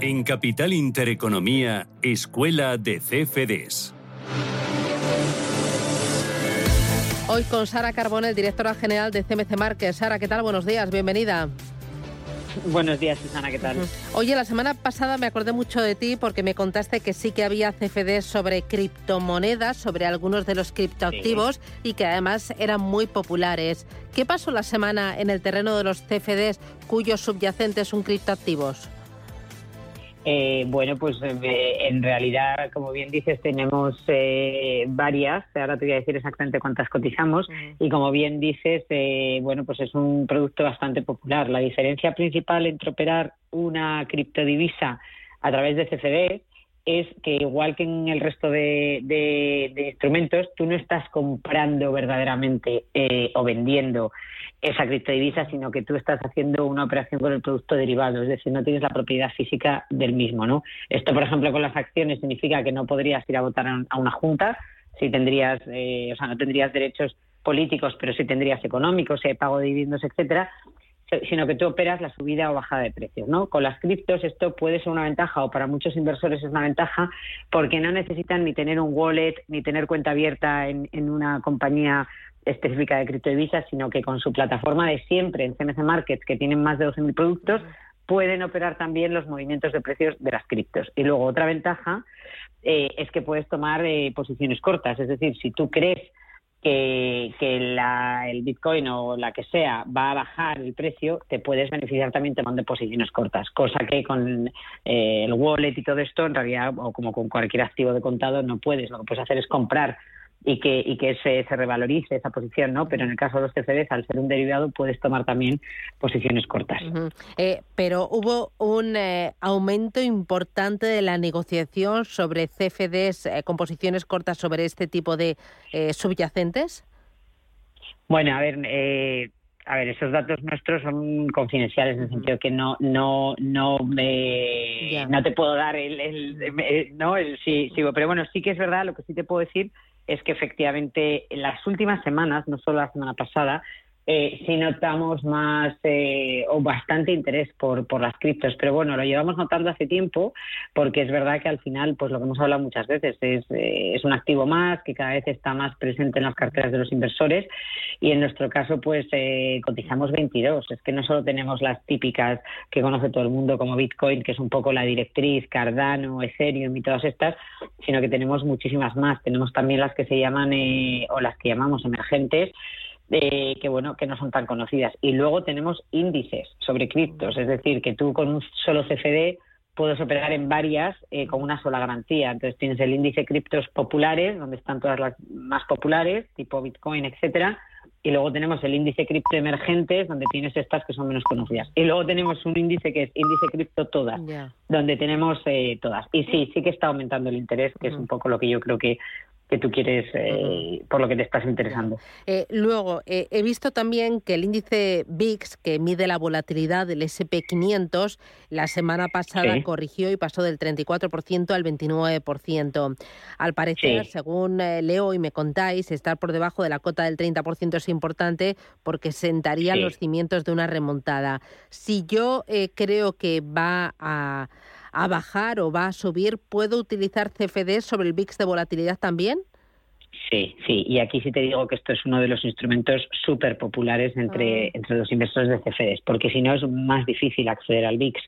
En Capital Intereconomía, Escuela de CFDs. Hoy con Sara Carbonell, directora general de CMC Márquez. Sara, ¿qué tal? Buenos días, bienvenida. Buenos días, Susana, ¿qué tal? Oye, la semana pasada me acordé mucho de ti porque me contaste que sí que había CFDs sobre criptomonedas, sobre algunos de los criptoactivos y que además eran muy populares. ¿Qué pasó la semana en el terreno de los CFDs cuyos subyacentes son criptoactivos? Eh, bueno, pues eh, en realidad, como bien dices, tenemos eh, varias. Ahora te voy a decir exactamente cuántas cotizamos. Y como bien dices, bueno, pues es un producto bastante popular. La diferencia principal entre operar una criptodivisa a través de CFD es que igual que en el resto de, instrumentos, tú no estás comprando verdaderamente o vendiendo esa criptodivisa, sino que tú estás haciendo una operación con el producto derivado, es decir, no tienes la propiedad física del mismo, ¿no? Esto, por ejemplo, con las acciones significa que no podrías ir a votar a una junta, si tendrías, eh, o sea, no tendrías derechos políticos, pero sí tendrías económicos, eh, pago de dividendos, etcétera, sino que tú operas la subida o bajada de precios, ¿no? Con las criptos esto puede ser una ventaja o para muchos inversores es una ventaja porque no necesitan ni tener un wallet ni tener cuenta abierta en, en una compañía específica de criptodivisas, sino que con su plataforma de siempre en CMC Markets, que tienen más de 12.000 productos, pueden operar también los movimientos de precios de las criptos. Y luego otra ventaja eh, es que puedes tomar eh, posiciones cortas, es decir, si tú crees que, el Bitcoin o la que sea va a bajar el precio, te puedes beneficiar también tomando posiciones cortas, cosa que con eh, el wallet y todo esto, en realidad, o como con cualquier activo de contado, no puedes. Lo que puedes hacer es comprar y que, y que se, se, revalorice esa posición, ¿no? Pero en el caso de los CFDs, al ser un derivado, puedes tomar también posiciones cortas. Eh, pero hubo un eh, aumento importante de la negociación sobre CFDs eh, con posiciones cortas sobre este tipo de subyacentes. Bueno, a ver, a ver, esos datos nuestros son confidenciales en el sentido que no no no me no te puedo dar el, el, no el sí, sí, pero bueno sí que es verdad lo que sí te puedo decir es que efectivamente en las últimas semanas, no solo la semana pasada, eh, sí notamos más eh, o bastante interés por, por las criptos. Pero bueno, lo llevamos notando hace tiempo porque es verdad que al final, pues lo que hemos hablado muchas veces, es, eh, es un activo más que cada vez está más presente en las carteras de los inversores y en nuestro caso, pues eh, cotizamos 22. Es que no solo tenemos las típicas que conoce todo el mundo como Bitcoin, que es un poco la directriz, Cardano, Ethereum y todas estas, sino que tenemos muchísimas más. Tenemos también las que se llaman o las que llamamos emergentes que bueno que no son tan conocidas. Y luego tenemos índices sobre criptos. Es decir que tú con un solo CFD puedes operar en varias eh, con una sola garantía. Entonces tienes el índice criptos populares donde están todas las más populares tipo Bitcoin etcétera. Y luego tenemos el índice cripto emergentes donde tienes estas que son menos conocidas. Y luego tenemos un índice que es índice cripto todas donde tenemos eh, todas. Y sí sí. que está aumentando el interés que es un poco lo que yo creo que que tú quieres, eh, por lo que te estás interesando. Eh, luego, eh, he visto también que el índice VIX, que mide la volatilidad del SP500, la semana pasada corrigió y pasó del 34% al 29%. Al parecer, según leo y me contáis, estar por debajo de la cota del 30% es importante porque sentaría los cimientos de una remontada. Si yo creo que va a a bajar o va a subir, ¿puedo utilizar CFD sobre el VIX de volatilidad también? Sí, sí, y aquí sí te digo que esto es uno de los instrumentos súper populares entre, ah. entre los inversores de CFDs, porque si no es más difícil acceder al VIX.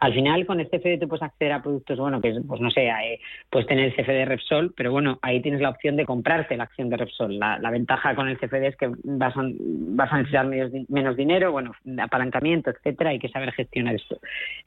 Al final, con el CFD tú puedes acceder a productos, bueno, que pues no sé, eh, puedes tener el CFD Repsol, pero bueno, ahí tienes la opción de comprarte la acción de Repsol. La, ventaja con el CFD es que vas a, vas a necesitar menos, menos dinero, bueno, apalancamiento, etcétera, hay que saber gestionar esto.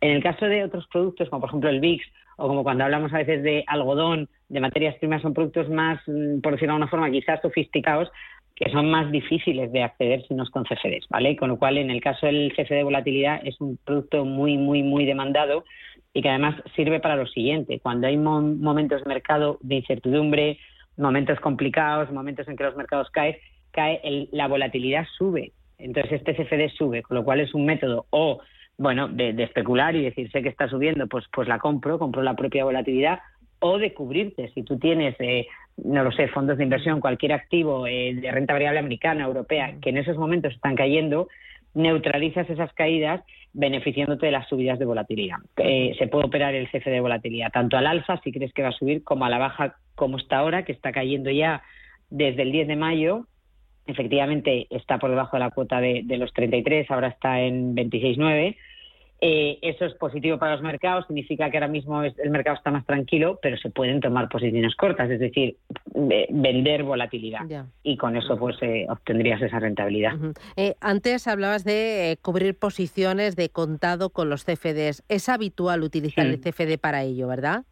En el caso de otros productos, como por ejemplo el VIX o como cuando hablamos a veces de algodón, de materias primas, son productos más, mm, por decirlo de alguna forma, quizás sofisticados, que son más difíciles de acceder si no es con CFDs, ¿vale? Con lo cual, en el caso del CFD volatilidad, es un producto muy, muy, muy demandado y que además sirve para lo siguiente. Cuando hay momentos de mercado de incertidumbre, momentos complicados, momentos en que los mercados caen, cae la volatilidad sube. Entonces este CFD sube, con lo cual es un método o bueno de, especular y decir sé que está subiendo, pues pues la compro, compro la propia volatilidad o de cubrirte. Si tú tienes eh, no lo sé, fondos de inversión, cualquier activo eh, de renta variable americana, europea, que en esos momentos están cayendo, neutralizas esas caídas beneficiándote de las subidas de volatilidad. Eh, se puede operar el CFD de volatilidad tanto al alza, si crees que va a subir, como a la baja, como está ahora, que está cayendo ya desde el 10 de mayo. Efectivamente, está por debajo de la cuota de, de los 33, ahora está en 26,9 eh, eso es positivo para los mercados, significa que ahora mismo el mercado está más tranquilo, pero se pueden tomar posiciones cortas, es decir, vender volatilidad. Y con eso pues eh, obtendrías esa rentabilidad. Eh, antes hablabas de cubrir posiciones de contado con los CFDs. Es habitual utilizar el CFD para ello, ¿verdad?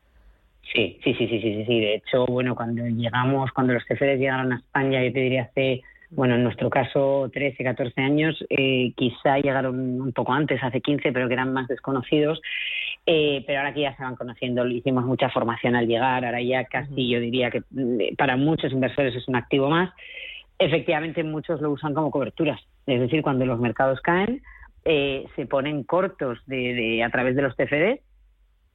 Sí, sí, sí, sí, sí, sí. De hecho, bueno, cuando llegamos, cuando los CFDs llegaron a España, yo te diría hace bueno, en nuestro caso 13, 14 años, eh, quizá llegaron un poco antes, hace 15, pero que eran más desconocidos, eh, pero ahora que ya se van conociendo, hicimos mucha formación al llegar, ahora ya casi yo diría que mm, para muchos inversores es un activo más. Efectivamente, muchos lo usan como coberturas, es decir, cuando los mercados caen, eh, se ponen cortos de, a través de los TFD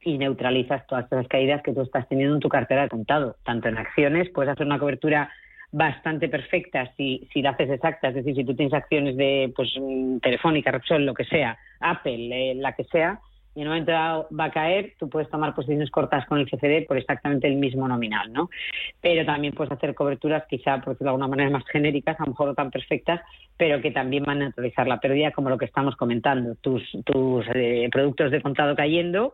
y neutralizas todas esas caídas que tú estás teniendo en tu cartera de contado, tanto en acciones, puedes hacer una cobertura bastante perfecta si, si la haces exacta, es decir, si tú tienes acciones de pues mm, Telefónica, Repsol, lo que sea, Apple, eh, la que sea, y en un momento dado va a caer, tú puedes tomar posiciones cortas con el CCD por exactamente el mismo nominal, ¿no? Pero también puedes hacer coberturas, quizá, por decirlo de alguna manera, más genéricas, a lo mejor no tan perfectas, pero que también van a neutralizar la pérdida, como lo que estamos comentando. Tus, tus eh, productos de contado cayendo,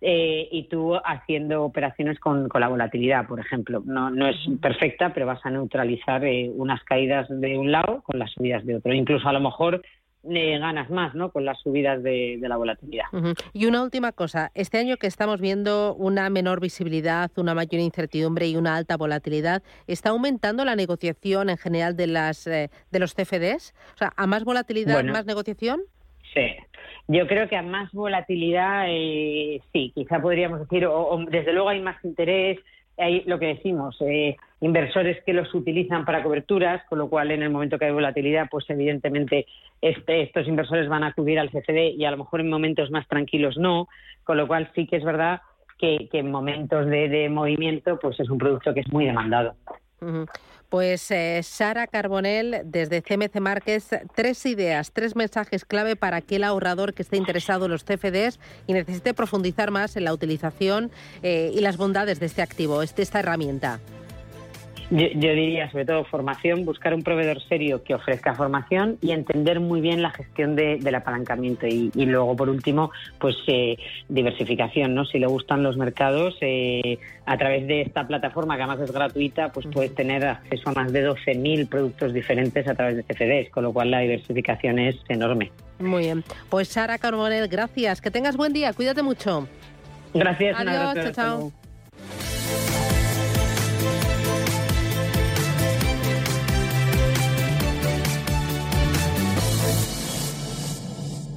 eh, y tú haciendo operaciones con, la volatilidad, por ejemplo. No, no es perfecta, pero vas a neutralizar eh, unas caídas de un lado con las subidas de otro. Incluso a lo mejor eh, ganas más ¿no? con las subidas de, la volatilidad. Y una última cosa, este año que estamos viendo una menor visibilidad, una mayor incertidumbre y una alta volatilidad, ¿está aumentando la negociación en general de, las, de los CFDs? O sea, ¿a más volatilidad, más negociación? Sí, yo creo que a más volatilidad, eh, sí, quizá podríamos decir, o, desde luego hay más interés, hay lo que decimos, eh, inversores que los utilizan para coberturas, con lo cual en el momento que hay volatilidad, pues evidentemente este, estos inversores van a acudir al CCD y a lo mejor en momentos más tranquilos no, con lo cual sí que es verdad que, en momentos de, movimiento pues es un producto que es muy demandado. Pues eh, Sara Carbonell, desde CMC Márquez, tres ideas, tres mensajes clave para aquel ahorrador que esté interesado en los CFDs y necesite profundizar más en la utilización eh, y las bondades de este activo, de esta herramienta. Yo, diría, sobre todo, formación, buscar un proveedor serio que ofrezca formación y entender muy bien la gestión del apalancamiento. Y, luego, por último, pues eh, diversificación, ¿no? Si le gustan los mercados, eh, a través de esta plataforma, que además es gratuita, pues puedes tener acceso a más de 12.000 productos diferentes a través de CFDs, con lo cual la diversificación es enorme. Muy bien. Pues Sara Carbonell, gracias. Que tengas buen día. Cuídate mucho. Gracias. Adiós. chao. chao.